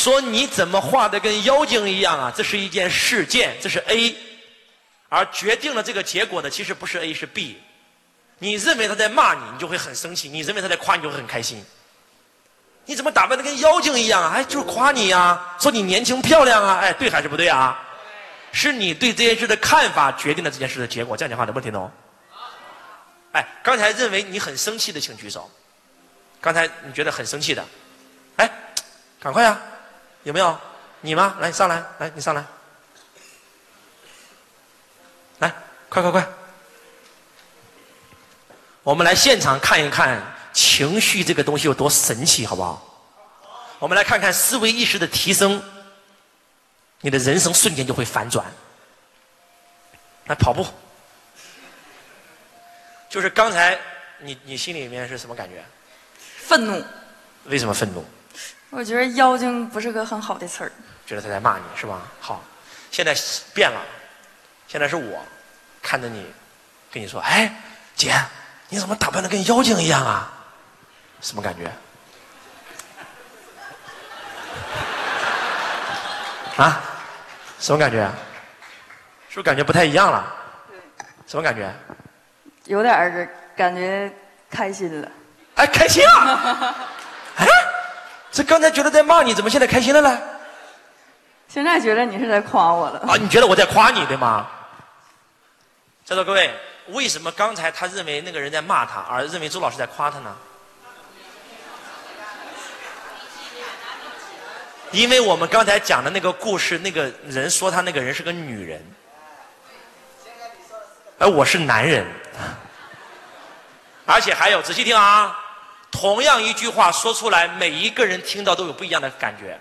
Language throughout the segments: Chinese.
说你怎么画的跟妖精一样啊？这是一件事件，这是 A，而决定了这个结果的其实不是 A 是 B。你认为他在骂你，你就会很生气；你认为他在夸你，就会很开心。你怎么打扮的跟妖精一样啊？哎，就是夸你呀，说你年轻漂亮啊！哎，对还是不对啊？是你对这件事的看法决定了这件事的结果。这样讲话能不能听懂？哎，刚才认为你很生气的，请举手。刚才你觉得很生气的，哎，赶快呀！有没有？你吗？来，上来，来，你上来，来，快快快！我们来现场看一看情绪这个东西有多神奇，好不好？我们来看看思维意识的提升，你的人生瞬间就会反转。来跑步，就是刚才你你心里面是什么感觉？愤怒。为什么愤怒？我觉得“妖精”不是个很好的词儿。觉得他在骂你是吧？好，现在变了，现在是我看着你，跟你说：“哎，姐，你怎么打扮的跟妖精一样啊？”什么感觉？啊？什么感觉？是不是感觉不太一样了？什么感觉？有点儿感觉开心了。哎，开心啊！刚才觉得在骂你，怎么现在开心了呢？现在觉得你是在夸我了。啊，你觉得我在夸你对吗？在座各位，为什么刚才他认为那个人在骂他，而认为周老师在夸他呢？因为我们刚才讲的那个故事，那个人说他那个人是个女人，而我是男人，而且还有，仔细听啊。同样一句话说出来，每一个人听到都有不一样的感觉。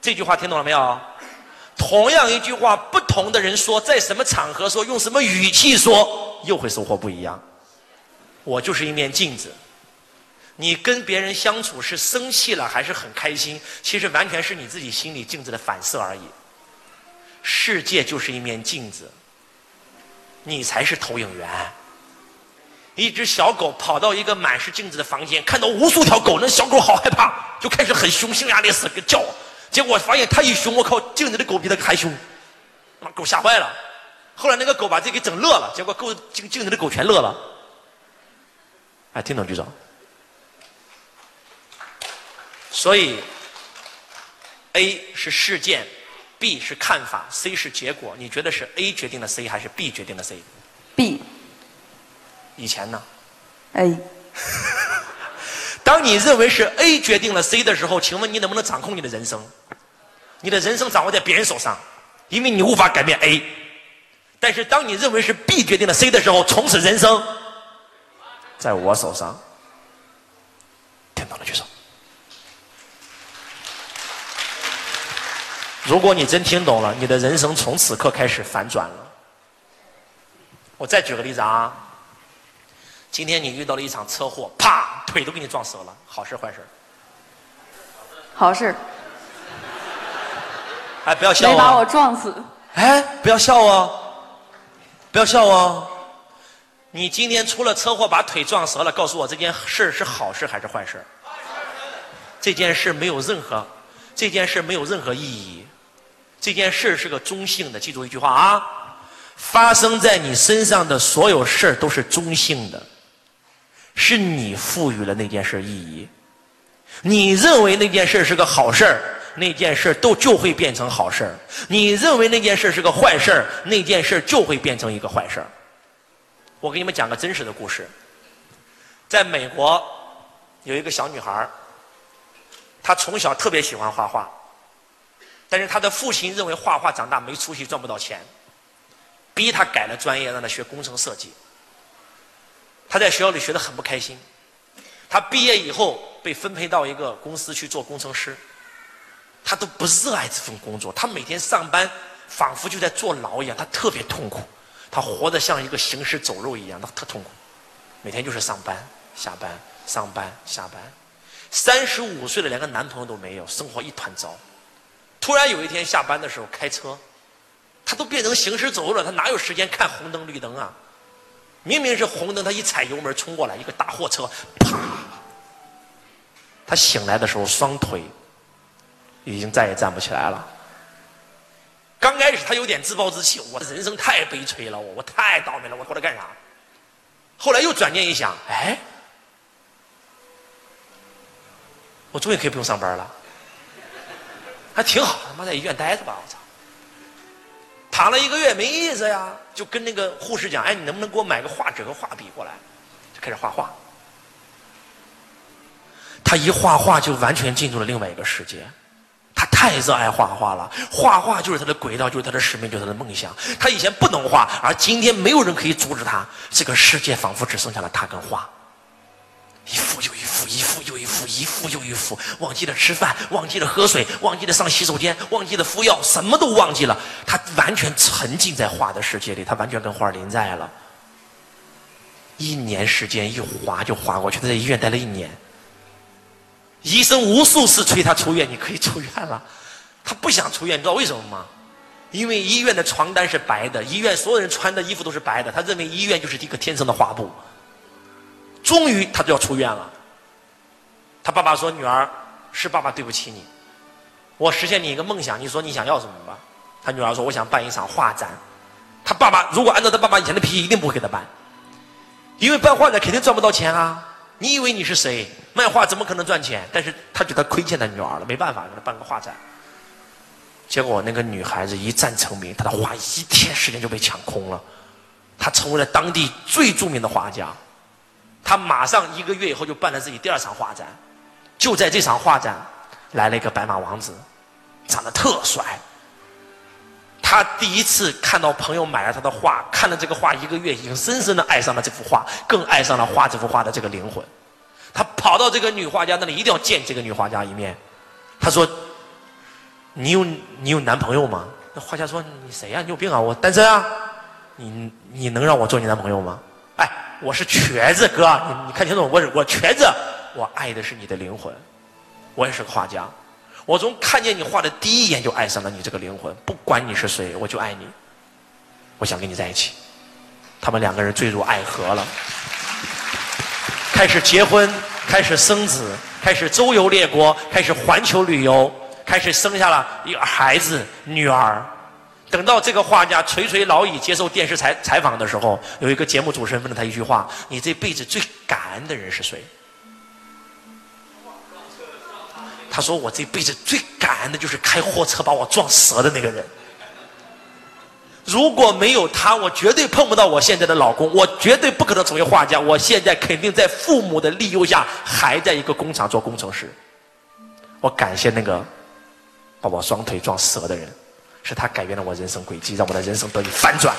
这句话听懂了没有？同样一句话，不同的人说，在什么场合说，用什么语气说，又会收获不一样。我就是一面镜子，你跟别人相处是生气了还是很开心，其实完全是你自己心里镜子的反射而已。世界就是一面镜子，你才是投影源。一只小狗跑到一个满是镜子的房间，看到无数条狗，那小狗好害怕，就开始很凶，匈牙利似的叫。结果发现它一凶，我靠，镜子的狗比它还凶，把狗吓坏了。后来那个狗把自己给整乐了，结果狗镜镜子的狗全乐了。哎，听懂举手。所以，A 是事件，B 是看法，C 是结果。你觉得是 A 决定了 C 还是 B 决定了 C？B。以前呢？A。当你认为是 A 决定了 C 的时候，请问你能不能掌控你的人生？你的人生掌握在别人手上，因为你无法改变 A。但是当你认为是 B 决定了 C 的时候，从此人生在我手上。听懂了举手。如果你真听懂了，你的人生从此刻开始反转了。我再举个例子啊。今天你遇到了一场车祸，啪，腿都给你撞折了，好事坏事？好事。哎，不要笑没把我撞死。哎，不要笑哦，不要笑哦。你今天出了车祸，把腿撞折了，告诉我这件事是好事还是坏事？这件事没有任何，这件事没有任何意义。这件事是个中性的，记住一句话啊，发生在你身上的所有事儿都是中性的。是你赋予了那件事意义，你认为那件事是个好事，那件事都就会变成好事；你认为那件事是个坏事，那件事就会变成一个坏事。我给你们讲个真实的故事，在美国有一个小女孩，她从小特别喜欢画画，但是她的父亲认为画画长大没出息，赚不到钱，逼她改了专业，让她学工程设计。他在学校里学的很不开心，他毕业以后被分配到一个公司去做工程师，他都不热爱这份工作，他每天上班仿佛就在坐牢一样，他特别痛苦，他活得像一个行尸走肉一样，他特痛苦，每天就是上班下班上班下班，三十五岁了连个男朋友都没有，生活一团糟。突然有一天下班的时候开车，他都变成行尸走肉了，他哪有时间看红灯绿灯啊？明明是红灯，他一踩油门冲过来，一个大货车，啪！他醒来的时候，双腿已经再也站不起来了。刚开始他有点自暴自弃，我人生太悲催了，我我太倒霉了，我活着干啥？后来又转念一想，哎，我终于可以不用上班了，还挺好，他妈在医院待着吧，我操！躺了一个月没意思呀，就跟那个护士讲，哎，你能不能给我买个画纸和画笔过来？就开始画画。他一画画就完全进入了另外一个世界。他太热爱画画了，画画就是他的轨道，就是他的使命，就是他的梦想。他以前不能画，而今天没有人可以阻止他。这个世界仿佛只剩下了他跟画，一幅又，又一幅，一幅又一幅。忘记了吃饭，忘记了喝水，忘记了上洗手间，忘记了敷药，什么都忘记了。他完全沉浸在画的世界里，他完全跟画连在了。一年时间一划就划过去，他在医院待了一年。医生无数次催他出院，你可以出院了。他不想出院，你知道为什么吗？因为医院的床单是白的，医院所有人穿的衣服都是白的。他认为医院就是一个天生的画布。终于，他就要出院了。他爸爸说：“女儿，是爸爸对不起你，我实现你一个梦想。你说你想要什么吧？”他女儿说：“我想办一场画展。”他爸爸如果按照他爸爸以前的脾气，一定不会给他办，因为办画展肯定赚不到钱啊。你以为你是谁？卖画怎么可能赚钱？但是他觉得亏欠他女儿了，没办法给他办个画展。结果那个女孩子一战成名，她的画一天时间就被抢空了，她成为了当地最著名的画家。她马上一个月以后就办了自己第二场画展，就在这场画展来了一个白马王子，长得特帅。他第一次看到朋友买了他的画，看了这个画一个月，已经深深的爱上了这幅画，更爱上了画这幅画的这个灵魂。他跑到这个女画家那里，一定要见这个女画家一面。他说：“你有你有男朋友吗？”那画家说：“你谁呀？你有病啊？我单身啊！你你能让我做你男朋友吗？”哎，我是瘸子哥，你你看清楚，我是我瘸子，我爱的是你的灵魂，我也是个画家。我从看见你画的第一眼就爱上了你这个灵魂，不管你是谁，我就爱你。我想跟你在一起。他们两个人坠入爱河了，开始结婚，开始生子，开始周游列国，开始环球旅游，开始生下了一个孩子女儿。等到这个画家垂垂老矣，接受电视采采访的时候，有一个节目主持人问了他一句话：“你这辈子最感恩的人是谁？”他说：“我这辈子最感恩的就是开货车把我撞折的那个人。如果没有他，我绝对碰不到我现在的老公，我绝对不可能成为画家。我现在肯定在父母的利诱下，还在一个工厂做工程师。我感谢那个把我双腿撞折的人，是他改变了我人生轨迹，让我的人生得以反转。”